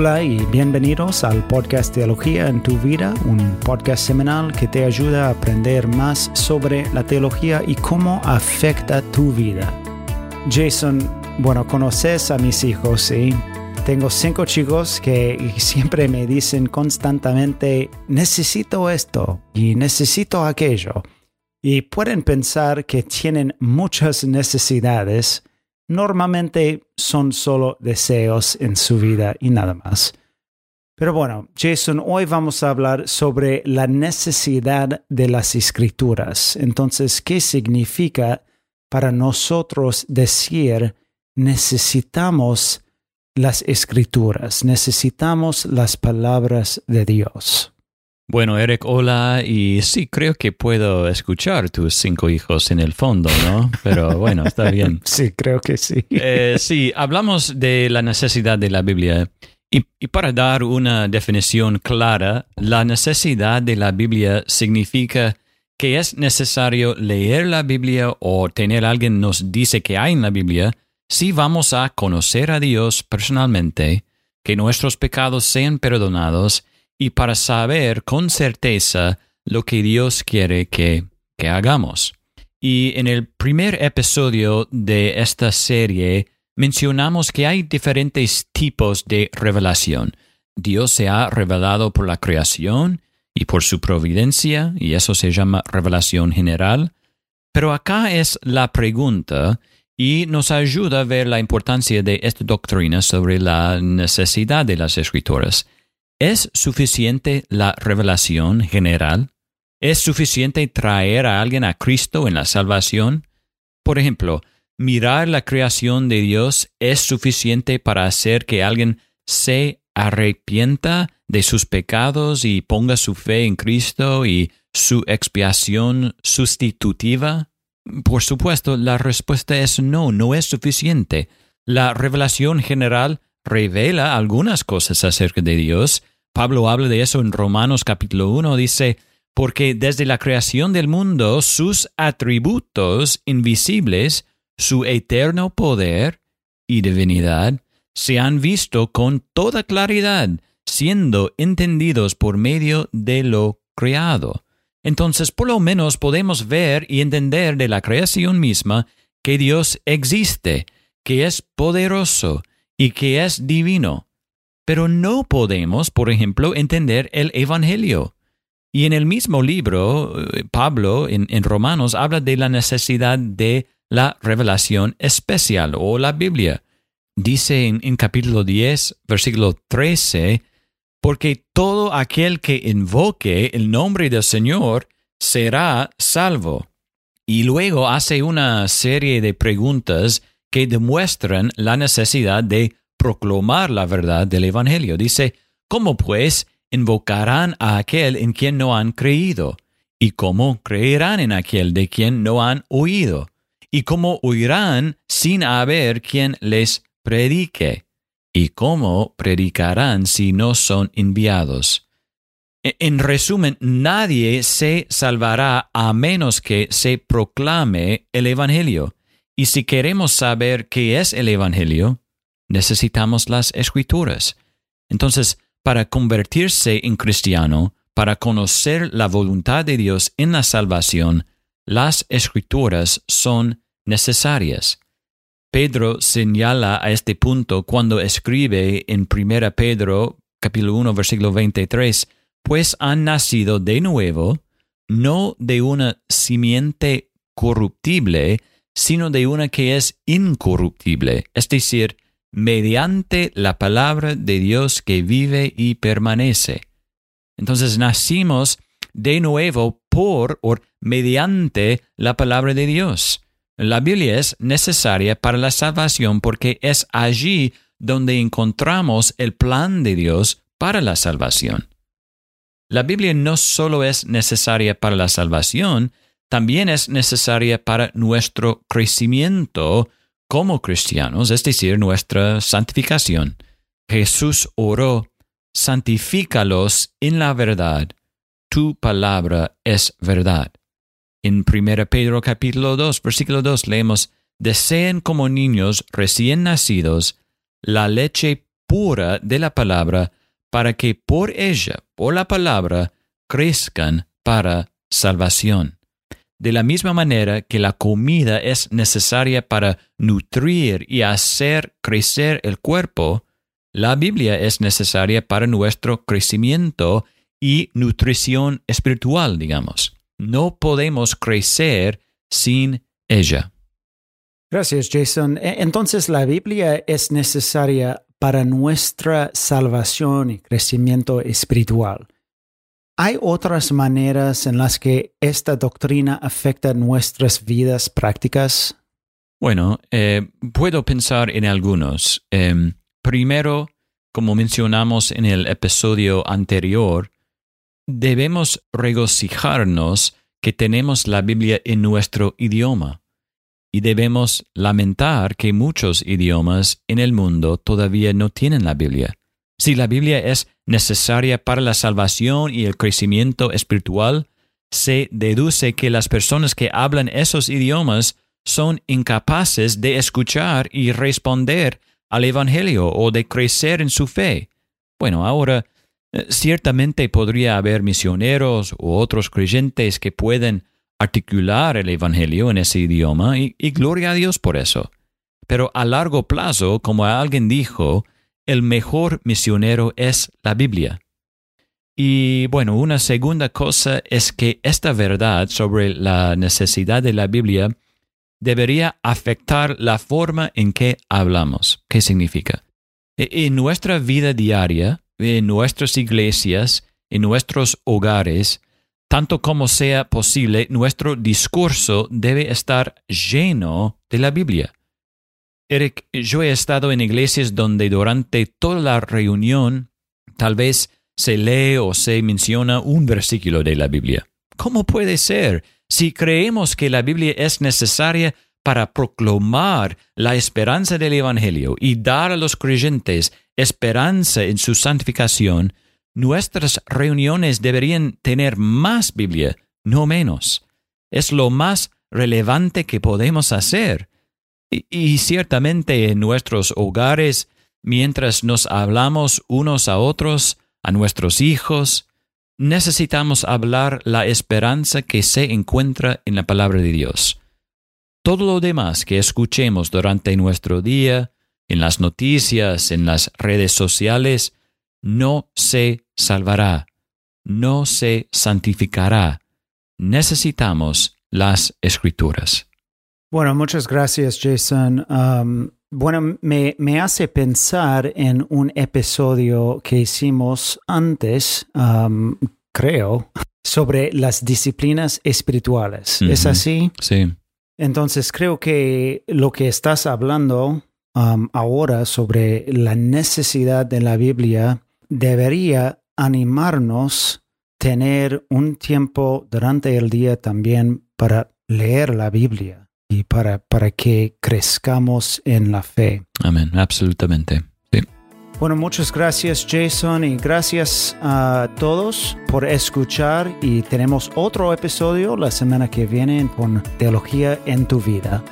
Hola y bienvenidos al podcast Teología en tu vida, un podcast semanal que te ayuda a aprender más sobre la teología y cómo afecta tu vida. Jason, bueno, conoces a mis hijos, ¿sí? Tengo cinco chicos que siempre me dicen constantemente, necesito esto y necesito aquello. Y pueden pensar que tienen muchas necesidades, normalmente son solo deseos en su vida y nada más. Pero bueno, Jason, hoy vamos a hablar sobre la necesidad de las escrituras. Entonces, ¿qué significa para nosotros decir necesitamos las escrituras, necesitamos las palabras de Dios? Bueno, Eric, hola, y sí, creo que puedo escuchar tus cinco hijos en el fondo, ¿no? Pero bueno, está bien. sí, creo que sí. Eh, sí, hablamos de la necesidad de la Biblia. Y, y, para dar una definición clara, la necesidad de la Biblia significa que es necesario leer la Biblia o tener alguien nos dice que hay en la Biblia si vamos a conocer a Dios personalmente, que nuestros pecados sean perdonados y para saber con certeza lo que Dios quiere que, que hagamos. Y en el primer episodio de esta serie mencionamos que hay diferentes tipos de revelación. Dios se ha revelado por la creación y por su providencia, y eso se llama revelación general. Pero acá es la pregunta y nos ayuda a ver la importancia de esta doctrina sobre la necesidad de las escrituras. ¿Es suficiente la revelación general? ¿Es suficiente traer a alguien a Cristo en la salvación? Por ejemplo, mirar la creación de Dios es suficiente para hacer que alguien se arrepienta de sus pecados y ponga su fe en Cristo y su expiación sustitutiva? Por supuesto, la respuesta es no, no es suficiente. La revelación general revela algunas cosas acerca de Dios. Pablo habla de eso en Romanos capítulo 1, dice, porque desde la creación del mundo sus atributos invisibles, su eterno poder y divinidad, se han visto con toda claridad, siendo entendidos por medio de lo creado. Entonces, por lo menos podemos ver y entender de la creación misma que Dios existe, que es poderoso y que es divino. Pero no podemos, por ejemplo, entender el Evangelio. Y en el mismo libro, eh, Pablo en, Romanos habla de la necesidad de la revelación especial o la Biblia. Dice en, en capítulo 10, versículo 13, porque todo aquel que invoque el nombre del Señor será salvo. Y luego hace una serie de preguntas que demuestran la necesidad de proclamar la verdad del Evangelio. Dice, ¿cómo pues invocarán a aquel en quien no han creído? ¿Y cómo creerán en aquel de quien no han oído? ¿Y cómo oirán sin haber quien les predique? ¿Y cómo predicarán si no son enviados? E, en resumen, nadie se salvará a menos que se proclame el Evangelio. Y si queremos saber qué es el Evangelio, necesitamos las escrituras. Entonces, para convertirse en cristiano, para conocer la voluntad de Dios en la salvación, las escrituras son necesarias. Pedro señala a este punto cuando escribe en 1 Pedro capítulo 1 versículo 23, pues han nacido de nuevo, no de una simiente corruptible, sino de una que es incorruptible, es decir, mediante la palabra de Dios que vive y permanece. Entonces nacimos de nuevo por o mediante la palabra de Dios. La Biblia es necesaria para la salvación porque es allí donde encontramos el plan de Dios para la salvación. La Biblia no solo es necesaria para la salvación, también es necesaria para nuestro crecimiento como cristianos, es decir, nuestra santificación. Jesús oró, santifícalos en la verdad, tu palabra es verdad. En 1 Pedro capítulo 2, versículo 2 leemos, Deseen como niños recién nacidos la leche pura de la palabra para que por ella, por la palabra, crezcan para salvación. De la misma manera que la comida es necesaria para nutrir y hacer crecer el cuerpo, la Biblia es necesaria para nuestro crecimiento y nutrición espiritual, digamos. No podemos crecer sin ella. Gracias, Jason. E, entonces, la Biblia es necesaria para nuestra salvación y crecimiento espiritual. ¿Hay otras maneras en las que esta doctrina afecta nuestras vidas prácticas? Bueno, eh, puedo pensar en algunos. Em, primero, como mencionamos en el episodio anterior, debemos regocijarnos que tenemos la Biblia en nuestro idioma y debemos lamentar que muchos idiomas en el mundo todavía no tienen la Biblia. Si la Biblia es necesaria para la salvación y el crecimiento espiritual, se deduce que las personas que hablan esos idiomas son incapaces de escuchar y responder al Evangelio o de crecer en su fe. Bueno, ahora, eh, ciertamente podría haber misioneros u otros creyentes que pueden articular el Evangelio en ese idioma y, gloria a Dios por eso. Pero a largo plazo, como alguien dijo, el mejor misionero es la Biblia. Y bueno, una segunda cosa es que esta verdad sobre la necesidad de la Biblia debería afectar la forma en que hablamos. ¿Qué significa? En nuestra vida diaria, en nuestras iglesias, en nuestros hogares, tanto como sea posible, nuestro discurso debe estar lleno de la Biblia. Eric, yo he estado en iglesias donde durante toda la reunión tal vez se lee o se menciona un versículo de la Biblia. ¿Cómo puede ser? Si creemos que la Biblia es necesaria para proclamar la esperanza del Evangelio y dar a los creyentes esperanza en su santificación, Nuestras reuniones deberían tener más Biblia, no menos. Es lo más relevante que podemos hacer. Y, ciertamente en nuestros hogares, mientras nos hablamos unos a otros, a nuestros hijos, necesitamos hablar la esperanza que se encuentra en la palabra de Dios. Todo lo demás que escuchemos durante nuestro día, en las noticias, en las redes sociales, no se salvará, no se santificará. Necesitamos las escrituras. Bueno, muchas gracias, Jason. Um, bueno, me, hace pensar en un episodio que hicimos antes, um, creo, sobre las disciplinas espirituales. ¿Es así? Sí. Entonces, creo que lo que estás hablando um, ahora sobre la necesidad de la Biblia debería animarnos tener un tiempo durante el día también para leer la Biblia y para, para que crezcamos en la fe. Amén, absolutamente. Sí. Bueno, muchas gracias Jason y gracias a todos por escuchar y tenemos otro episodio la semana que viene con Teología en tu vida.